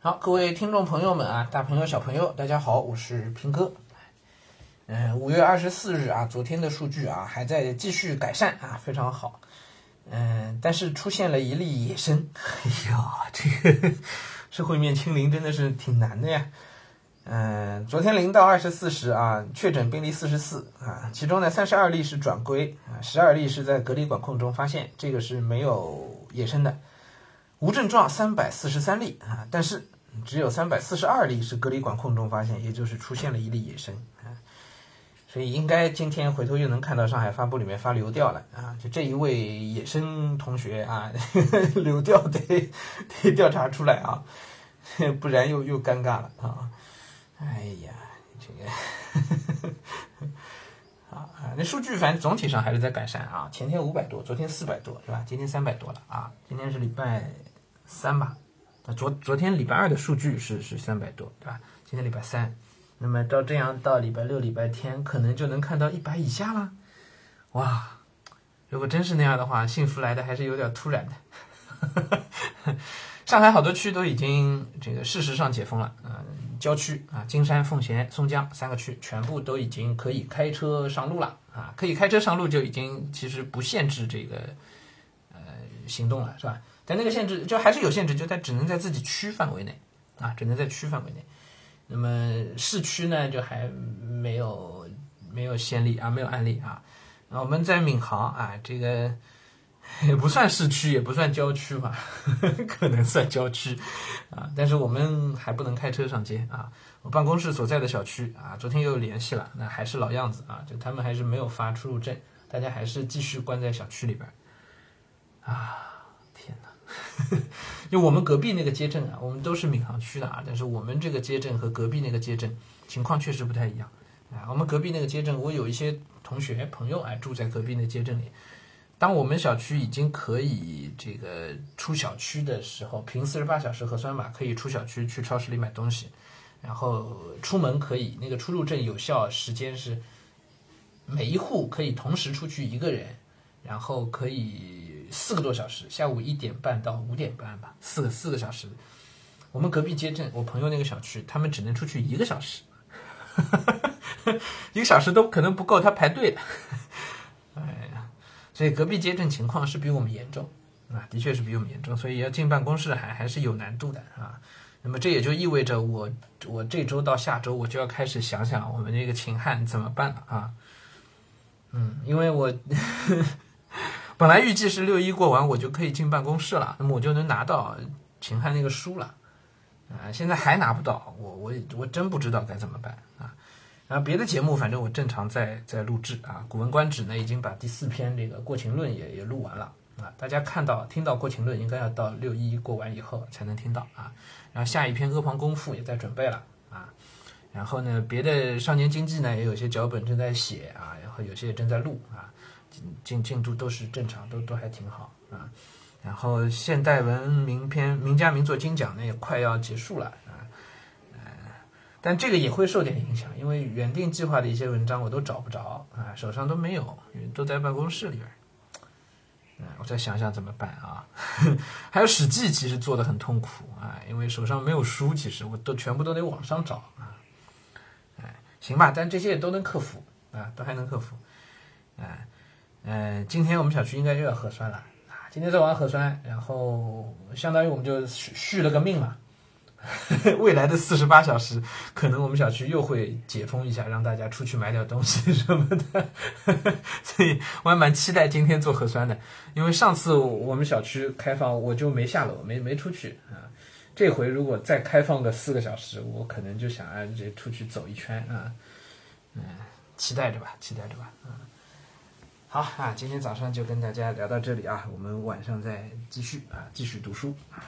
好，各位听众朋友们啊，大朋友小朋友，大家好，我是平哥。嗯，五月二十四日啊，昨天的数据啊还在继续改善啊，非常好。嗯，但是出现了一例野生，哎呀，这个 社会面清零真的是挺难的呀。嗯，昨天零到二十四时啊，确诊病例四十四啊，其中呢三十二例是转归啊，十二例是在隔离管控中发现，这个是没有野生的。无症状三百四十三例啊，但是只有三百四十二例是隔离管控中发现，也就是出现了一例野生啊，所以应该今天回头又能看到上海发布里面发流调了啊，就这一位野生同学啊，流调得得调查出来啊，不然又又尴尬了啊，哎呀，这个。啊，那数据反正总体上还是在改善啊。前天五百多，昨天四百多，是吧？今天三百多了啊。今天是礼拜三吧？那昨昨天礼拜二的数据是是三百多，对吧？今天礼拜三，那么照这样到礼拜六、礼拜天，可能就能看到一百以下了。哇，如果真是那样的话，幸福来的还是有点突然的。上海好多区都已经这个事实上解封了，嗯。郊区啊，金山、奉贤、松江三个区全部都已经可以开车上路了啊！可以开车上路就已经其实不限制这个呃行动了，是吧？但那个限制就还是有限制，就在只能在自己区范围内啊，只能在区范围内。那么市区呢，就还没有没有先例啊，没有案例啊。那我们在闵行啊，这个。也不算市区，也不算郊区吧，可能算郊区，啊，但是我们还不能开车上街啊。我办公室所在的小区啊，昨天又联系了，那还是老样子啊，就他们还是没有发出入证，大家还是继续关在小区里边。啊，就我们隔壁那个街镇啊，我们都是闵行区的啊，但是我们这个街镇和隔壁那个街镇情况确实不太一样啊。我们隔壁那个街镇，我有一些同学朋友哎住在隔壁那街镇里。当我们小区已经可以这个出小区的时候，凭四十八小时核酸码可以出小区去超市里买东西，然后出门可以那个出入证有效时间是每一户可以同时出去一个人，然后可以四个多小时，下午一点半到五点半吧，四个四个小时。我们隔壁街镇，我朋友那个小区，他们只能出去一个小时，一个小时都可能不够他排队的。所以隔壁街镇情况是比我们严重啊，的确是比我们严重，所以要进办公室还还是有难度的啊。那么这也就意味着我我这周到下周我就要开始想想我们这个秦汉怎么办了啊。嗯，因为我本来预计是六一过完我就可以进办公室了，那么我就能拿到秦汉那个书了啊。现在还拿不到，我我我真不知道该怎么办啊。然后别的节目，反正我正常在在录制啊，《古文观止》呢已经把第四篇这个《过秦论》也也录完了啊。大家看到听到《过秦论》，应该要到六一过完以后才能听到啊。然后下一篇《阿房宫赋》也在准备了啊。然后呢，别的《少年经济》呢也有些脚本正在写啊，然后有些也正在录啊，进进进度都是正常，都都还挺好啊。然后现代文名篇名家名作精讲呢也快要结束了。但这个也会受点影响，因为原定计划的一些文章我都找不着啊，手上都没有，都在办公室里边。嗯，我再想想怎么办啊？还有《史记》其实做的很痛苦啊，因为手上没有书，其实我都全部都得网上找啊。哎，行吧，但这些也都能克服啊，都还能克服。哎，嗯，今天我们小区应该又要核酸了啊，今天做完核酸，然后相当于我们就续续了个命嘛。未来的四十八小时，可能我们小区又会解封一下，让大家出去买点东西什么的。所以我还蛮期待今天做核酸的，因为上次我们小区开放，我就没下楼，没没出去啊。这回如果再开放个四个小时，我可能就想啊，这出去走一圈啊。嗯，期待着吧，期待着吧。嗯，好啊，今天早上就跟大家聊到这里啊，我们晚上再继续啊，继续读书啊。